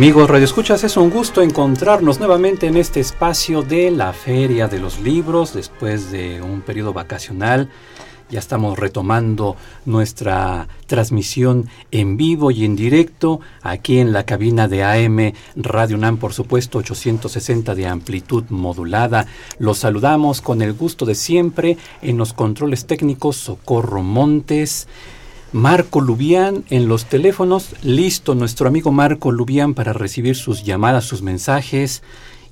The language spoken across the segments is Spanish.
Amigos Radio Escuchas, es un gusto encontrarnos nuevamente en este espacio de la Feria de los Libros después de un periodo vacacional. Ya estamos retomando nuestra transmisión en vivo y en directo aquí en la cabina de AM Radio UNAM, por supuesto, 860 de amplitud modulada. Los saludamos con el gusto de siempre en los controles técnicos Socorro Montes. Marco Lubián en los teléfonos. Listo, nuestro amigo Marco Lubián para recibir sus llamadas, sus mensajes.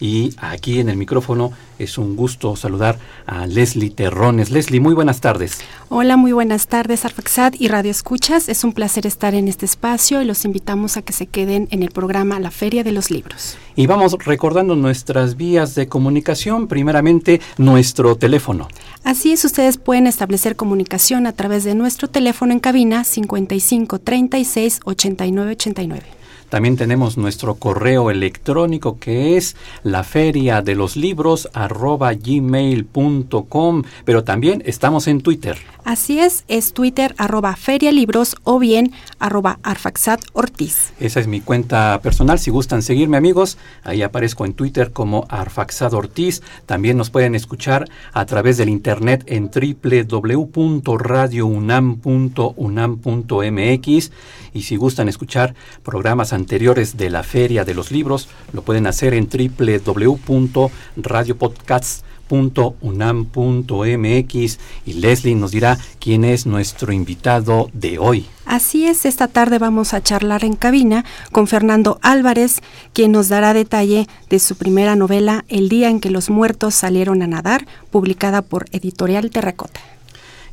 Y aquí en el micrófono es un gusto saludar a Leslie Terrones. Leslie, muy buenas tardes. Hola, muy buenas tardes, Arfaxad y Radio Escuchas. Es un placer estar en este espacio y los invitamos a que se queden en el programa La Feria de los Libros. Y vamos recordando nuestras vías de comunicación, primeramente nuestro teléfono. Así es, ustedes pueden establecer comunicación a través de nuestro teléfono en cabina 55 36 89 89. También tenemos nuestro correo electrónico que es la feria de los libros arroba gmail.com, pero también estamos en Twitter. Así es, es Twitter arroba ferialibros o bien arroba arfaxat ortiz. Esa es mi cuenta personal, si gustan seguirme amigos, ahí aparezco en Twitter como arfaxat ortiz. También nos pueden escuchar a través del internet en www.radiounam.unam.mx y si gustan escuchar programas anteriores de la Feria de los Libros, lo pueden hacer en www.radiopodcasts.unam.mx y Leslie nos dirá quién es nuestro invitado de hoy. Así es, esta tarde vamos a charlar en cabina con Fernando Álvarez, quien nos dará detalle de su primera novela El día en que los muertos salieron a nadar, publicada por Editorial Terracota.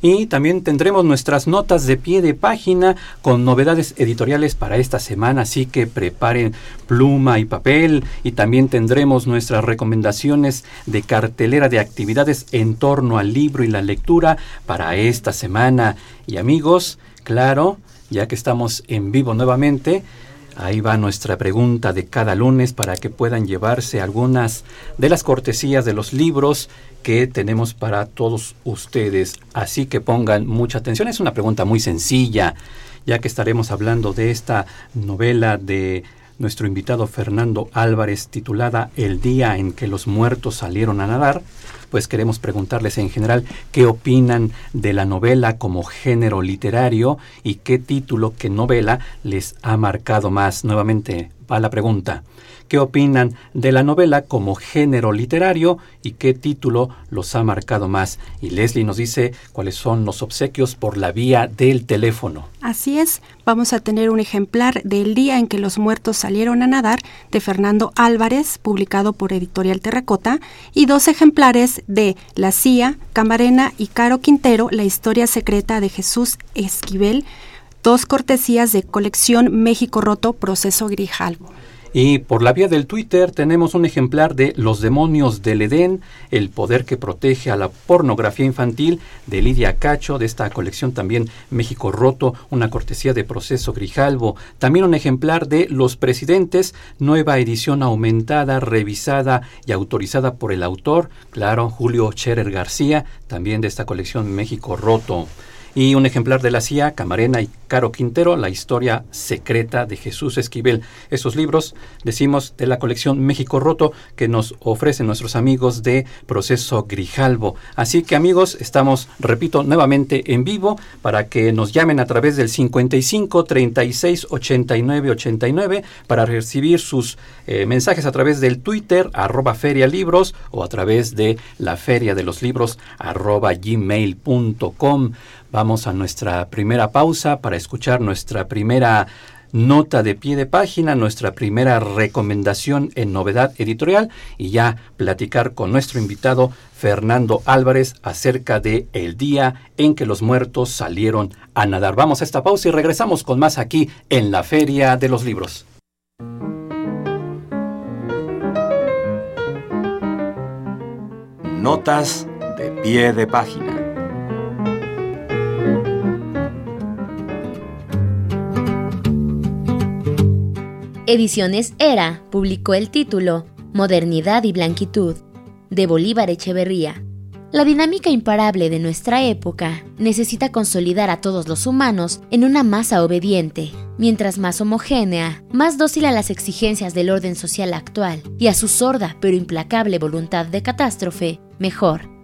Y también tendremos nuestras notas de pie de página con novedades editoriales para esta semana, así que preparen pluma y papel y también tendremos nuestras recomendaciones de cartelera de actividades en torno al libro y la lectura para esta semana. Y amigos, claro, ya que estamos en vivo nuevamente, Ahí va nuestra pregunta de cada lunes para que puedan llevarse algunas de las cortesías de los libros que tenemos para todos ustedes. Así que pongan mucha atención. Es una pregunta muy sencilla, ya que estaremos hablando de esta novela de nuestro invitado Fernando Álvarez titulada El día en que los muertos salieron a nadar, pues queremos preguntarles en general qué opinan de la novela como género literario y qué título, qué novela les ha marcado más. Nuevamente va la pregunta qué opinan de la novela como género literario y qué título los ha marcado más. Y Leslie nos dice cuáles son los obsequios por la vía del teléfono. Así es, vamos a tener un ejemplar del día en que los muertos salieron a nadar de Fernando Álvarez, publicado por Editorial Terracota, y dos ejemplares de La CIA, Camarena y Caro Quintero, La historia secreta de Jesús Esquivel, dos cortesías de colección México Roto, Proceso Grijalvo. Y por la vía del Twitter tenemos un ejemplar de Los demonios del Edén, el poder que protege a la pornografía infantil de Lidia Cacho, de esta colección también México Roto, una cortesía de proceso Grijalvo. También un ejemplar de Los presidentes, nueva edición aumentada, revisada y autorizada por el autor, claro, Julio Scherer García, también de esta colección México Roto y un ejemplar de la CIA, Camarena y Caro Quintero, La historia secreta de Jesús Esquivel. Esos libros, decimos, de la colección México Roto que nos ofrecen nuestros amigos de Proceso Grijalvo. Así que amigos, estamos, repito, nuevamente en vivo para que nos llamen a través del 55 36 89 89 para recibir sus eh, mensajes a través del Twitter arroba ferialibros o a través de la feria de los libros arroba gmail.com. Vamos a nuestra primera pausa para escuchar nuestra primera nota de pie de página, nuestra primera recomendación en novedad editorial y ya platicar con nuestro invitado Fernando Álvarez acerca de el día en que los muertos salieron a nadar. Vamos a esta pausa y regresamos con más aquí en la Feria de los Libros. Notas de pie de página. Ediciones Era publicó el título Modernidad y Blanquitud de Bolívar Echeverría. La dinámica imparable de nuestra época necesita consolidar a todos los humanos en una masa obediente, mientras más homogénea, más dócil a las exigencias del orden social actual y a su sorda pero implacable voluntad de catástrofe, mejor.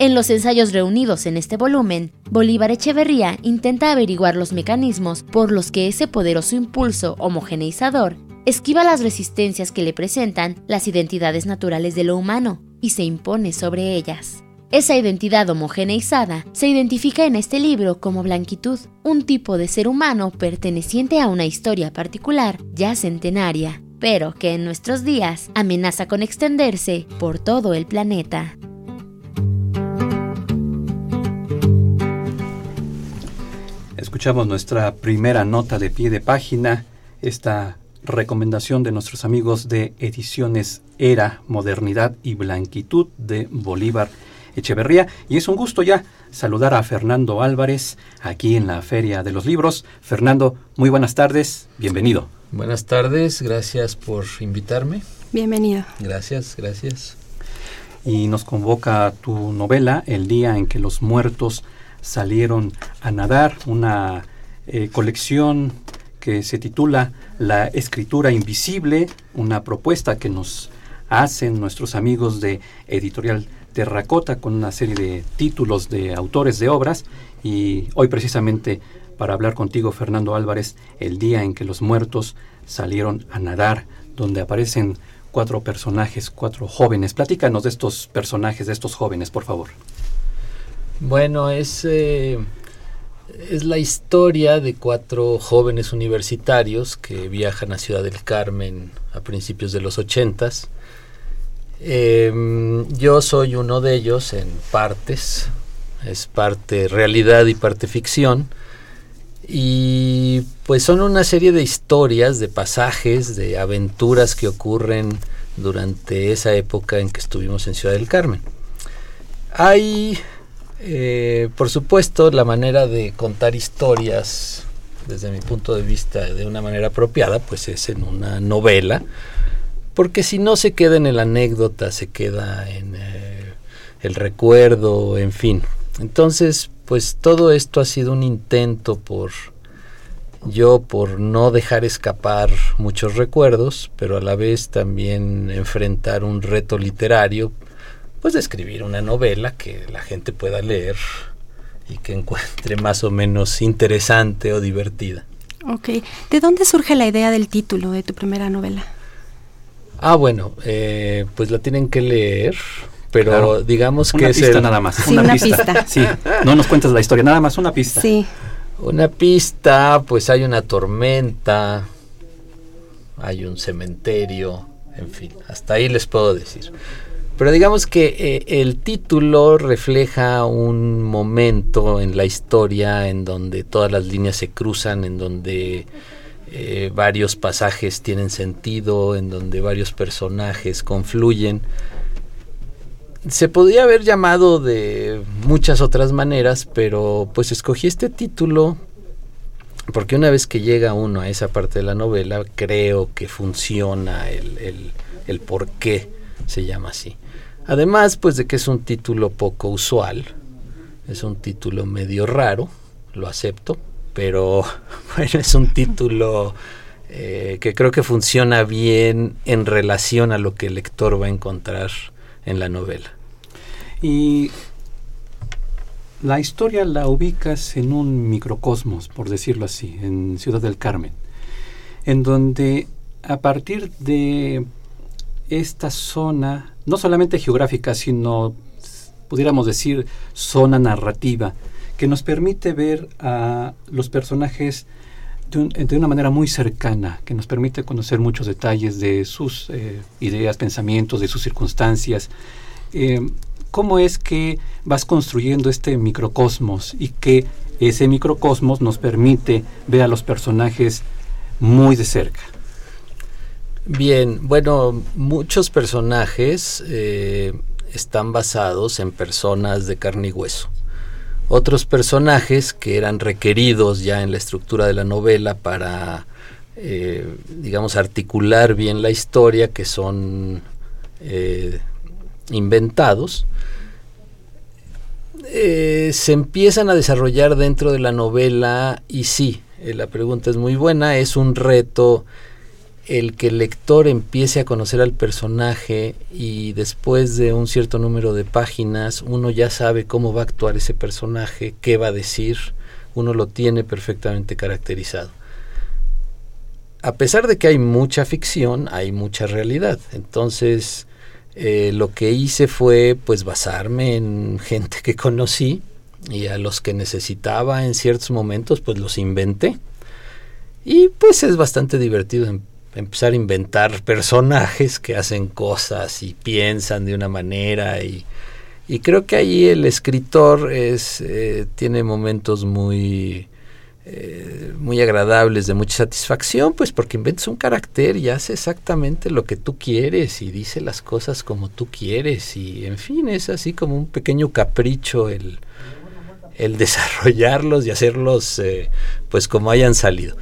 En los ensayos reunidos en este volumen, Bolívar Echeverría intenta averiguar los mecanismos por los que ese poderoso impulso homogeneizador esquiva las resistencias que le presentan las identidades naturales de lo humano y se impone sobre ellas. Esa identidad homogeneizada se identifica en este libro como blanquitud, un tipo de ser humano perteneciente a una historia particular ya centenaria, pero que en nuestros días amenaza con extenderse por todo el planeta. Escuchamos nuestra primera nota de pie de página, esta recomendación de nuestros amigos de Ediciones Era, Modernidad y Blanquitud de Bolívar Echeverría. Y es un gusto ya saludar a Fernando Álvarez aquí en la Feria de los Libros. Fernando, muy buenas tardes, bienvenido. Buenas tardes, gracias por invitarme. Bienvenido. Gracias, gracias. Y nos convoca tu novela, El día en que los muertos salieron a nadar, una eh, colección que se titula La escritura invisible, una propuesta que nos hacen nuestros amigos de Editorial Terracota con una serie de títulos de autores de obras y hoy precisamente para hablar contigo Fernando Álvarez el día en que los muertos salieron a nadar donde aparecen cuatro personajes, cuatro jóvenes. Platícanos de estos personajes, de estos jóvenes, por favor. Bueno, es, eh, es la historia de cuatro jóvenes universitarios que viajan a Ciudad del Carmen a principios de los ochentas. Em, yo soy uno de ellos en partes, es parte realidad y parte ficción. Y pues son una serie de historias, de pasajes, de aventuras que ocurren durante esa época en que estuvimos en Ciudad del Carmen. Hay eh, por supuesto, la manera de contar historias, desde mi punto de vista, de una manera apropiada, pues es en una novela, porque si no se queda en la anécdota, se queda en eh, el recuerdo, en fin. Entonces, pues todo esto ha sido un intento por yo por no dejar escapar muchos recuerdos, pero a la vez también enfrentar un reto literario pues de escribir una novela que la gente pueda leer y que encuentre más o menos interesante o divertida. Ok, ¿de dónde surge la idea del título de tu primera novela? Ah, bueno, eh, pues la tienen que leer, pero digamos que una pista nada más. Sí, una, pista. Sí, no nos cuentas la historia, nada más una pista. Sí. Una pista, pues hay una tormenta, hay un cementerio, en fin, hasta ahí les puedo decir. Pero digamos que eh, el título refleja un momento en la historia en donde todas las líneas se cruzan, en donde eh, varios pasajes tienen sentido, en donde varios personajes confluyen. Se podría haber llamado de muchas otras maneras, pero pues escogí este título porque una vez que llega uno a esa parte de la novela, creo que funciona el, el, el por qué se llama así. Además, pues de que es un título poco usual, es un título medio raro, lo acepto, pero bueno, es un título eh, que creo que funciona bien en relación a lo que el lector va a encontrar en la novela. Y la historia la ubicas en un microcosmos, por decirlo así, en Ciudad del Carmen, en donde a partir de esta zona, no solamente geográfica, sino pudiéramos decir zona narrativa, que nos permite ver a los personajes de, una manera muy cercana, que nos permite conocer muchos detalles de sus eh, ideas, pensamientos, de sus circunstancias. Eh, ¿Cómo es que vas construyendo este microcosmos y que ese microcosmos nos permite ver a los personajes muy de cerca? Bien, bueno, muchos personajes eh, están basados en personas de carne y hueso. Otros personajes que eran requeridos ya en la estructura de la novela para, eh, digamos, articular bien la historia, que son eh, inventados, eh, se empiezan a desarrollar dentro de la novela y sí, la pregunta es muy buena, es un reto el que el lector empiece a conocer al personaje y después de un cierto número de páginas uno ya sabe cómo va a actuar ese personaje, qué va a decir, uno lo tiene perfectamente caracterizado. A pesar de que hay mucha ficción, hay mucha realidad. Entonces, eh, lo que hice fue pues basarme en gente que conocí y a los que necesitaba en ciertos momentos pues los inventé. Y pues es bastante divertido empezar a inventar personajes que hacen cosas y piensan de una manera y, creo que ahí el escritor es eh, tiene momentos muy eh, muy agradables de mucha satisfacción pues porque inventas un carácter y hace exactamente lo que tú quieres y dice las cosas como tú quieres y en fin es así como un pequeño capricho el, el desarrollarlos y hacerlos eh, pues como hayan salido.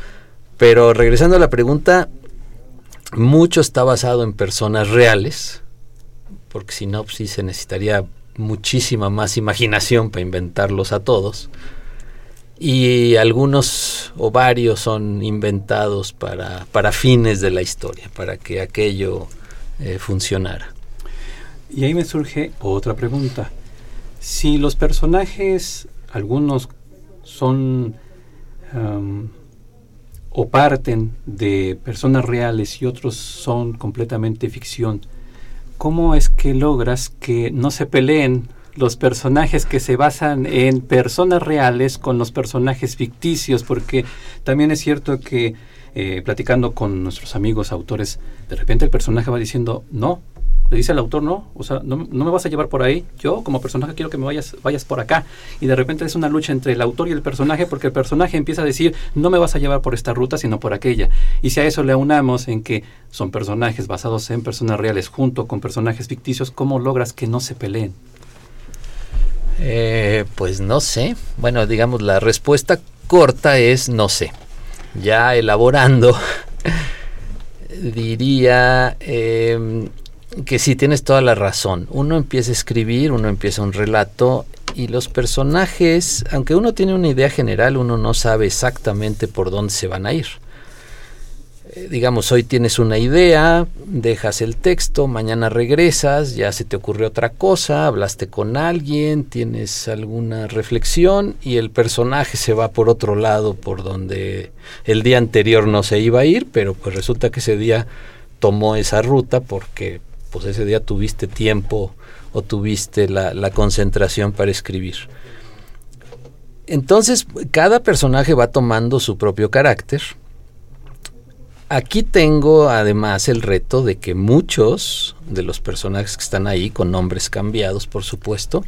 Pero regresando a la pregunta mucho está basado en personas reales, porque si no, pues sí se necesitaría muchísima más imaginación para inventarlos a todos. Y algunos o varios son inventados para, para fines de la historia, para que aquello eh, funcionara. Y ahí me surge otra pregunta. Si los personajes, algunos son o parten de personas reales y otros son completamente ficción, ¿cómo es que logras que no se peleen los personajes que se basan en personas reales con los personajes ficticios? Porque también es cierto que eh, platicando con nuestros amigos autores, de repente el personaje va diciendo, no, le dice al autor, no, o sea, no, me vas a llevar por ahí, yo como personaje quiero que me vayas, vayas por acá. Y de repente es una lucha entre el autor y el personaje porque el personaje empieza a decir, no me vas a llevar por esta ruta, sino por aquella. Y si a eso le aunamos en que son personajes basados en personas reales junto con personajes ficticios, ¿cómo logras que no se peleen? Eh, pues no sé. Bueno, digamos, la respuesta corta es no sé. Ya elaborando, diría... Eh, que sí, tienes toda la razón. Uno empieza a escribir, uno empieza un relato y los personajes, aunque uno tiene una idea general, uno no sabe exactamente por dónde se van a ir. Eh, digamos, hoy tienes una idea, dejas el texto, mañana regresas, ya se te ocurrió otra cosa, hablaste con alguien, tienes alguna reflexión y el personaje se va por otro lado, por donde el día anterior no se iba a ir, pero pues resulta que ese día tomó esa ruta porque pues ese día tuviste tiempo o tuviste la, concentración para escribir. Entonces, cada personaje va tomando su propio carácter. Aquí tengo además el reto de que muchos de los personajes que están ahí, con nombres cambiados por supuesto,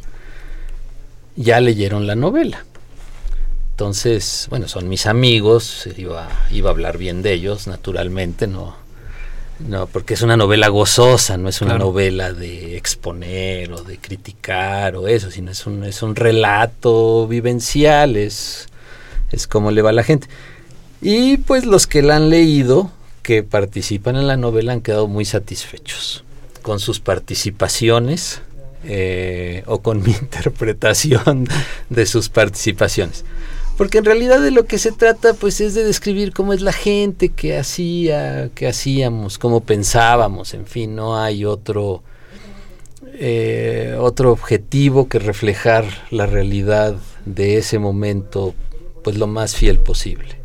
ya leyeron la novela. Entonces, bueno, son mis amigos, iba, iba a hablar bien de ellos, naturalmente, no, no, porque es una novela gozosa, no es una novela de exponer o de criticar o eso, sino es un, es un relato vivencial, es, es como le va a la gente. Y pues los que la han leído, que participan en la novela, han quedado muy satisfechos con sus participaciones eh, o con mi interpretación de sus participaciones. Porque en realidad de lo que se trata pues es de describir cómo es la gente que hacía, que hacíamos, cómo pensábamos, en fin, no hay otro eh, otro objetivo que reflejar la realidad de ese momento pues lo más fiel posible.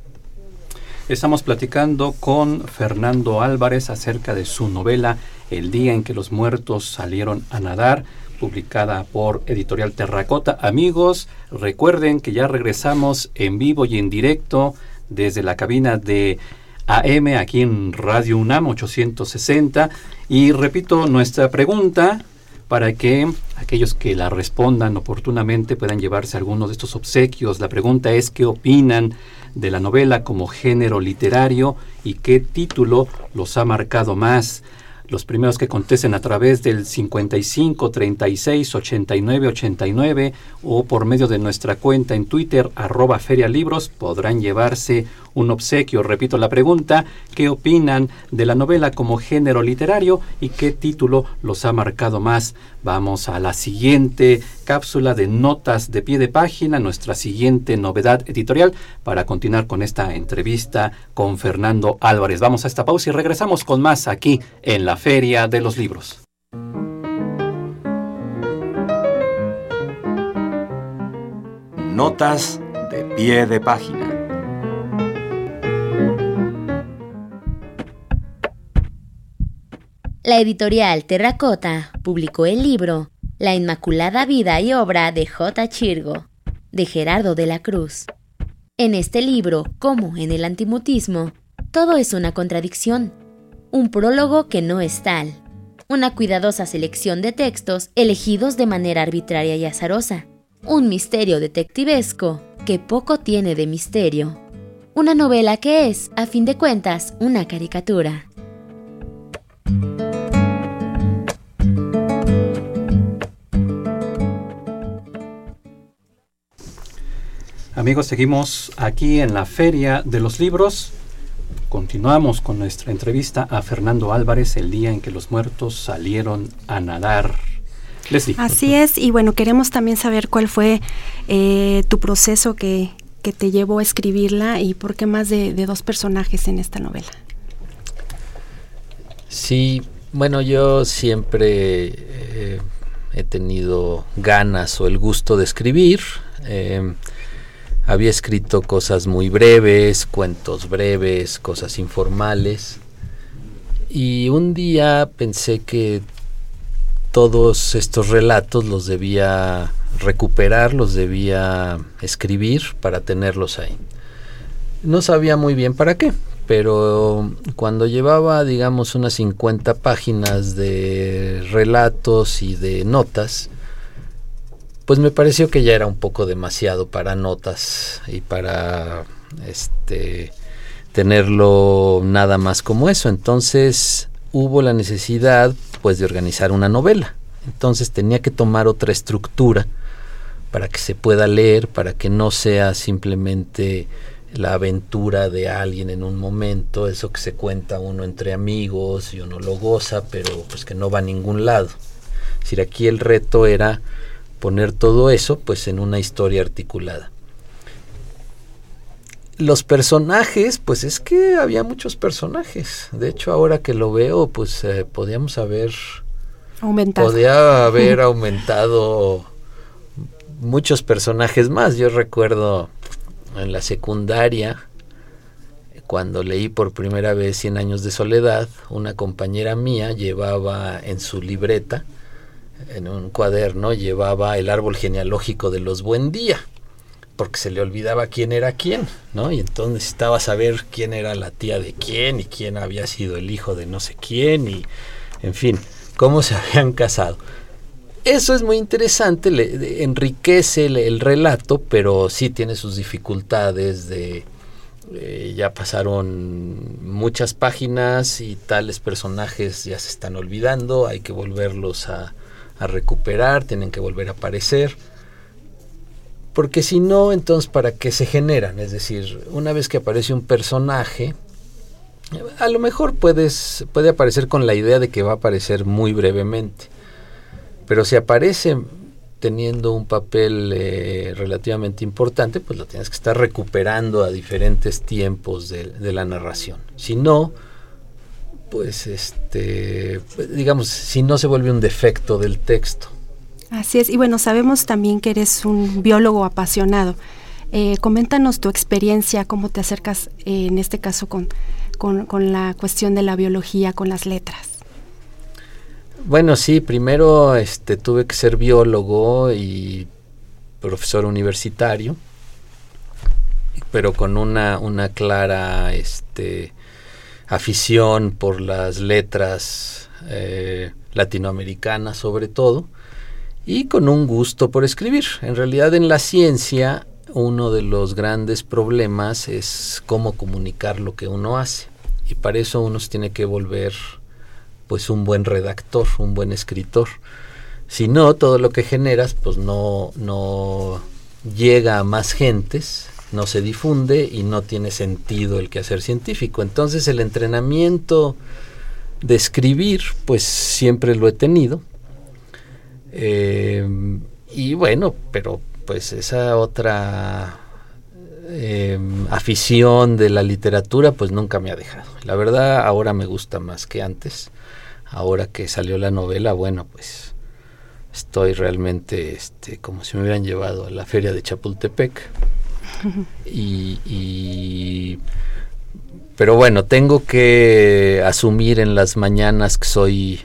Estamos platicando con Fernando Álvarez acerca de su novela El día en que los muertos salieron a nadar publicada por Editorial Terracota. Amigos, recuerden que ya regresamos en vivo y en directo desde la cabina de AM aquí en Radio UNAM 860. Y repito nuestra pregunta para que aquellos que la respondan oportunamente puedan llevarse algunos de estos obsequios. La pregunta es qué opinan de la novela como género literario y qué título los ha marcado más. Los primeros que contesten a través del 55 36 89 89 o por medio de nuestra cuenta en Twitter arroba ferialibros podrán llevarse un obsequio. Repito la pregunta, ¿qué opinan de la novela como género literario y qué título los ha marcado más? Vamos a la siguiente cápsula de notas de pie de página, nuestra siguiente novedad editorial para continuar con esta entrevista con Fernando Álvarez. Vamos a esta pausa y regresamos con más aquí en la Feria de los Libros. Notas de pie de página. La editorial Terracota publicó el libro La Inmaculada Vida y Obra de J. Chirgo, de Gerardo de la Cruz. En este libro, como en el antimutismo, todo es una contradicción, un prólogo que no es tal, una cuidadosa selección de textos elegidos de manera arbitraria y azarosa, un misterio detectivesco que poco tiene de misterio, una novela que es, a fin de cuentas, una caricatura. Amigos, seguimos aquí en la Feria de los Libros. Continuamos con nuestra entrevista a Fernando Álvarez el día en que los muertos salieron a nadar. Leslie. Así es, y bueno, queremos también saber cuál fue eh, tu proceso que, que, te llevó a escribirla y por qué más de, de dos personajes en esta novela. Sí, bueno, yo siempre eh, he tenido ganas o el gusto de escribir. Eh, había escrito cosas muy breves, cuentos breves, cosas informales. Y un día pensé que todos estos relatos los debía recuperar, los debía escribir para tenerlos ahí. No sabía muy bien para qué, pero cuando llevaba, digamos, unas 50 páginas de relatos y de notas, pues me pareció que ya era un poco demasiado para notas y para este tenerlo nada más como eso. Entonces hubo la necesidad pues de organizar una novela. Entonces tenía que tomar otra estructura para que se pueda leer, para que no sea simplemente la aventura de alguien en un momento, eso que se cuenta uno entre amigos y uno lo goza, pero pues que no va a ningún lado. Es decir, aquí el reto era poner todo eso pues en una historia articulada. Los personajes, pues es que había muchos personajes. De hecho, ahora que lo veo, pues eh, podíamos haber aumentado. Podía haber aumentado muchos personajes más. Yo recuerdo en la secundaria, cuando leí por primera vez Cien años de soledad, una compañera mía llevaba en su libreta en un cuaderno llevaba el árbol genealógico de los Buen Día, porque se le olvidaba quién era quién, ¿no? Y entonces necesitaba saber quién era la tía de quién y quién había sido el hijo de no sé quién y, en fin, cómo se habían casado. Eso es muy interesante, le, enriquece el, relato, pero sí tiene sus dificultades de... Eh, ya pasaron muchas páginas y tales personajes ya se están olvidando, hay que volverlos a, a recuperar, tienen que volver a aparecer. Porque si no, entonces, ¿para qué se generan? Es decir, una vez que aparece un personaje, a lo mejor puedes, puede aparecer con la idea de que va a aparecer muy brevemente. Pero si aparece teniendo un papel eh, relativamente importante, pues lo tienes que estar recuperando a diferentes tiempos de, de la narración. Si no, pues este, digamos, si no se vuelve un defecto del texto. Así es, y bueno, sabemos también que eres un biólogo apasionado. Eh, coméntanos tu experiencia, cómo te acercas eh, en este caso con, con, la cuestión de la biología, con las letras. Bueno, sí, primero este, tuve que ser biólogo y profesor universitario. pero con una, una clara este, afición por las letras eh, latinoamericanas sobre todo, y con un gusto por escribir. En realidad en la ciencia uno de los grandes problemas es cómo comunicar lo que uno hace. Y para eso uno se tiene que volver pues un buen redactor, un buen escritor. Si no, todo lo que generas pues no, no llega a más gentes, no se difunde y no tiene sentido el quehacer científico. Entonces el entrenamiento de escribir pues siempre lo he tenido. Eh, y bueno, pero pues esa otra em, afición de la literatura pues nunca me ha dejado. La verdad ahora me gusta más que antes. Ahora que salió la novela, bueno, pues estoy realmente este, como si me hubieran llevado a la feria de Chapultepec. Y, pero bueno, tengo que asumir en las mañanas que soy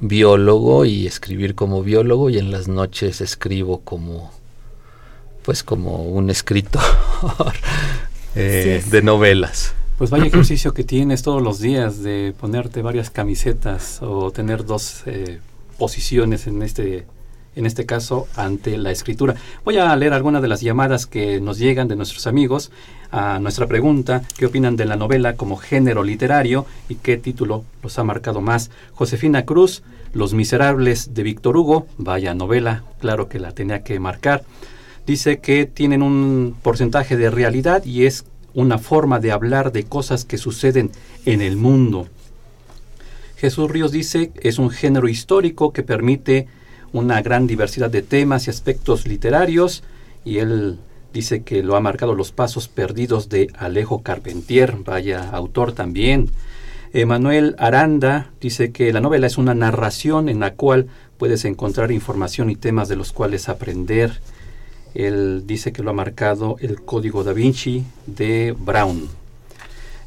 biólogo y escribir como biólogo y en las noches escribo como pues como un escritor eh, de novelas. Pues vaya ejercicio que tienes todos los días de ponerte varias camisetas o tener dos eh, posiciones en este en este caso ante la escritura. Voy a leer algunas de las llamadas que nos llegan de nuestros amigos a nuestra pregunta, ¿qué opinan de la novela como género literario y qué título los ha marcado más? Josefina Cruz, Los Miserables de Víctor Hugo, vaya novela, claro que la tenía que marcar dice que tienen un porcentaje de realidad y es una forma de hablar de cosas que suceden en el mundo. Jesús Ríos dice es un género histórico que permite una gran diversidad de temas y aspectos literarios y él dice que lo ha marcado los pasos perdidos de Alejo Carpentier, vaya autor también. Emanuel Aranda dice que la novela es una narración en la cual puedes encontrar información y temas de los cuales aprender. Él dice que lo ha marcado el código da Vinci de Brown.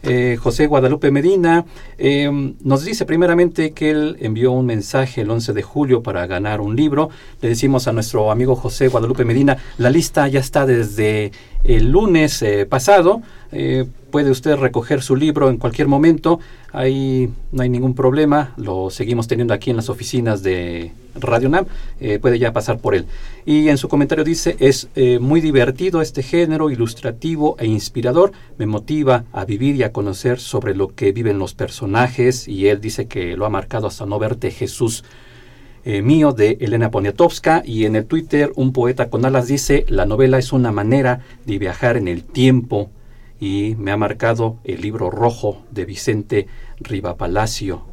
Eh, José Guadalupe Medina em, nos dice primeramente que él envió un mensaje el 11 de julio para ganar un libro. Le decimos a nuestro amigo José Guadalupe Medina, la lista ya está desde el lunes eh, pasado. Eh, puede usted recoger su libro en cualquier momento. Ahí no hay ningún problema. Lo seguimos teniendo aquí en las oficinas de Radio NAM. Eh, puede ya pasar por él. Y en su comentario dice, es muy divertido este género, ilustrativo e inspirador. Me motiva a vivir y a conocer sobre lo que viven los personajes. Y él dice que lo ha marcado hasta no verte Jesús. Mío de Elena Poniatowska y en el Twitter un poeta con alas dice la novela es una manera de viajar en el tiempo y me ha marcado el libro rojo de Vicente Rivapalacio.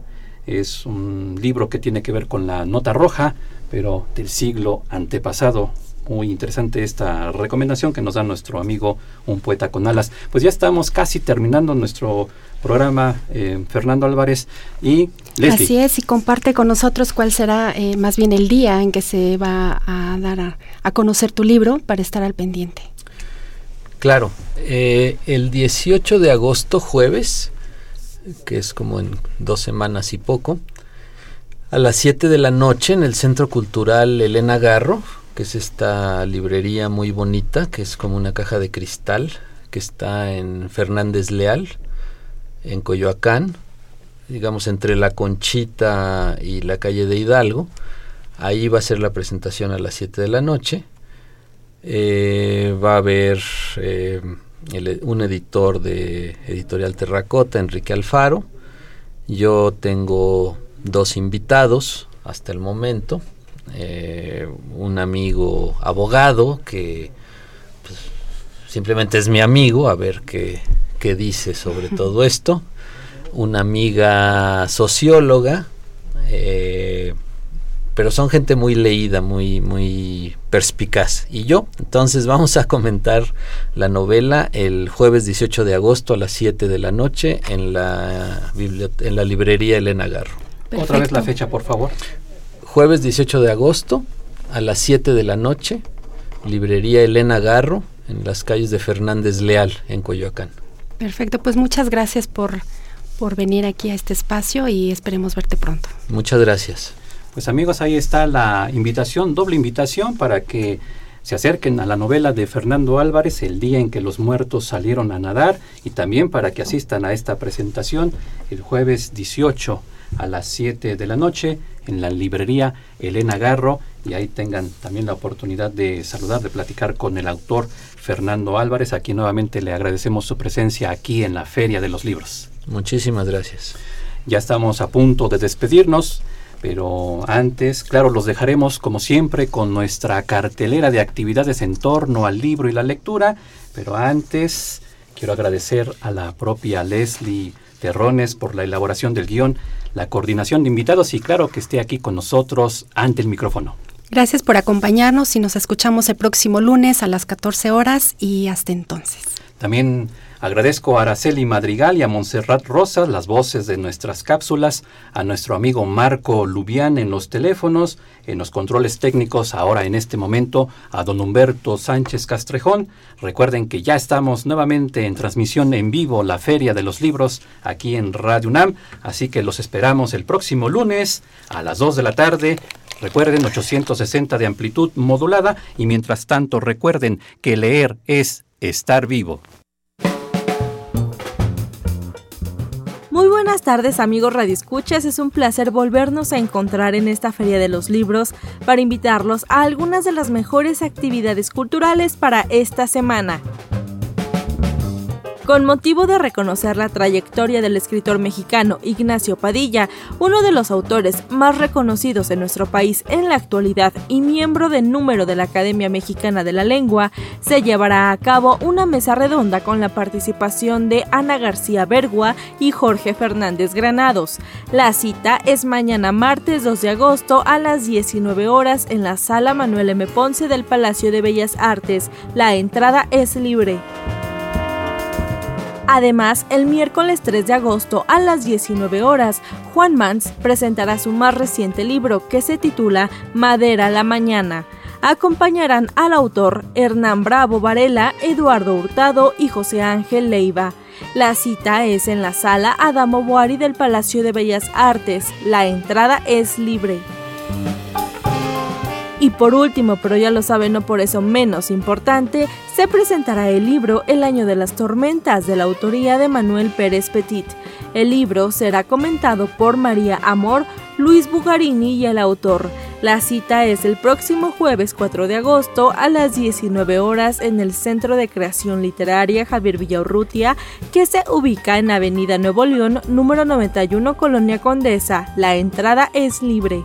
Es un libro que tiene que ver con la nota roja, pero del siglo antepasado. Muy interesante esta recomendación que nos da nuestro amigo Un Poeta con Alas. Pues ya estamos casi terminando nuestro programa, eh, Fernando Álvarez y Leslie. Así es, y comparte con nosotros cuál será eh, más bien el día en que se va a dar a conocer tu libro para estar al pendiente. Claro, eh, el 18 de agosto, jueves, que es como en dos semanas y poco, a las 7 de la noche en el Centro Cultural Elena Garro, que es esta librería muy bonita, que es como una caja de cristal, que está en Fernández Leal, en Coyoacán, digamos entre la Conchita y la calle de Hidalgo. Ahí va a ser la presentación a las 7 de la noche. Eh, va a haber eh, un editor de Editorial Terracota, Enrique Alfaro. Yo tengo dos invitados hasta el momento. Eh, un amigo abogado que pues, simplemente es mi amigo, a ver qué, qué dice sobre todo esto. Una amiga socióloga pero son gente muy leída, muy, muy perspicaz. Y yo, entonces vamos a comentar la novela el jueves 18 de agosto a las 7 de la noche en la, en la librería Elena Garro. Otra vez la fecha, por favor. Jueves 18 de agosto a las 7 de la noche, librería Elena Garro, en las calles de Fernández Leal, en Coyoacán. Perfecto, pues muchas gracias por, por venir aquí a este espacio y esperemos verte pronto. Muchas gracias. Pues amigos, ahí está la invitación, doble invitación para que se acerquen a la novela de Fernando Álvarez, El día en que los muertos salieron a nadar, y también para que asistan a esta presentación el jueves 18 a las 7 de la noche en la librería Elena Garro y ahí tengan también la oportunidad de saludar, de platicar con el autor Fernando Álvarez, a quien nuevamente le agradecemos su presencia aquí en la Feria de los Libros. Muchísimas gracias. Ya estamos a punto de despedirnos. Pero antes, claro, los dejaremos como siempre con nuestra cartelera de actividades en torno al libro y la lectura. Pero antes, quiero agradecer a la propia Leslie Terrones por la elaboración del guion, la coordinación de invitados y claro que esté aquí con nosotros ante el micrófono. Gracias por acompañarnos y nos escuchamos el próximo lunes a las 14 horas y hasta entonces. También Agradezco a Araceli Madrigal y a Montserrat Rosas las voces de nuestras cápsulas, a nuestro amigo Marco Lubián en los teléfonos, en los controles técnicos, ahora en este momento, a don Humberto Sánchez Castrejón. Recuerden que ya estamos nuevamente en transmisión en vivo la Feria de los Libros aquí en Radio UNAM, así que los esperamos el próximo lunes a las 2 de la tarde Recuerden 860 de amplitud modulada y mientras tanto recuerden que leer es estar vivo. Buenas tardes amigos radioescuchas, es un placer volvernos a encontrar en esta Feria de los Libros para invitarlos a algunas de las mejores actividades culturales para esta semana. Con motivo de reconocer la trayectoria del escritor mexicano Ignacio Padilla, uno de los autores más reconocidos en nuestro país en la actualidad y miembro de número de la Academia Mexicana de la Lengua, se llevará a cabo una mesa redonda con la participación de Ana García Bergua y Jorge Fernández Granados. La cita es mañana martes 2 de agosto a las 19 horas en la sala Manuel M. Ponce del Palacio de Bellas Artes. La entrada es libre. Además, el miércoles 3 de agosto a las 19 horas, Juan Mans presentará su más reciente libro que se titula Madera la Mañana. Acompañarán al autor Hernán Bravo Varela, Eduardo Hurtado y José Ángel Leiva. La cita es en la sala Adamo Boari del Palacio de Bellas Artes. La entrada es libre. Y por último, pero ya lo saben, no por eso menos importante, se presentará el libro El año de las tormentas de la autoría de Manuel Pérez Petit. El libro será comentado por María Amor, Luis Bugarini y el autor. La cita es el próximo jueves 4 de agosto a las 19 horas en el Centro de Creación Literaria Javier Villaurrutia, que se ubica en Avenida Nuevo León, número 91, Colonia Condesa. La entrada es libre.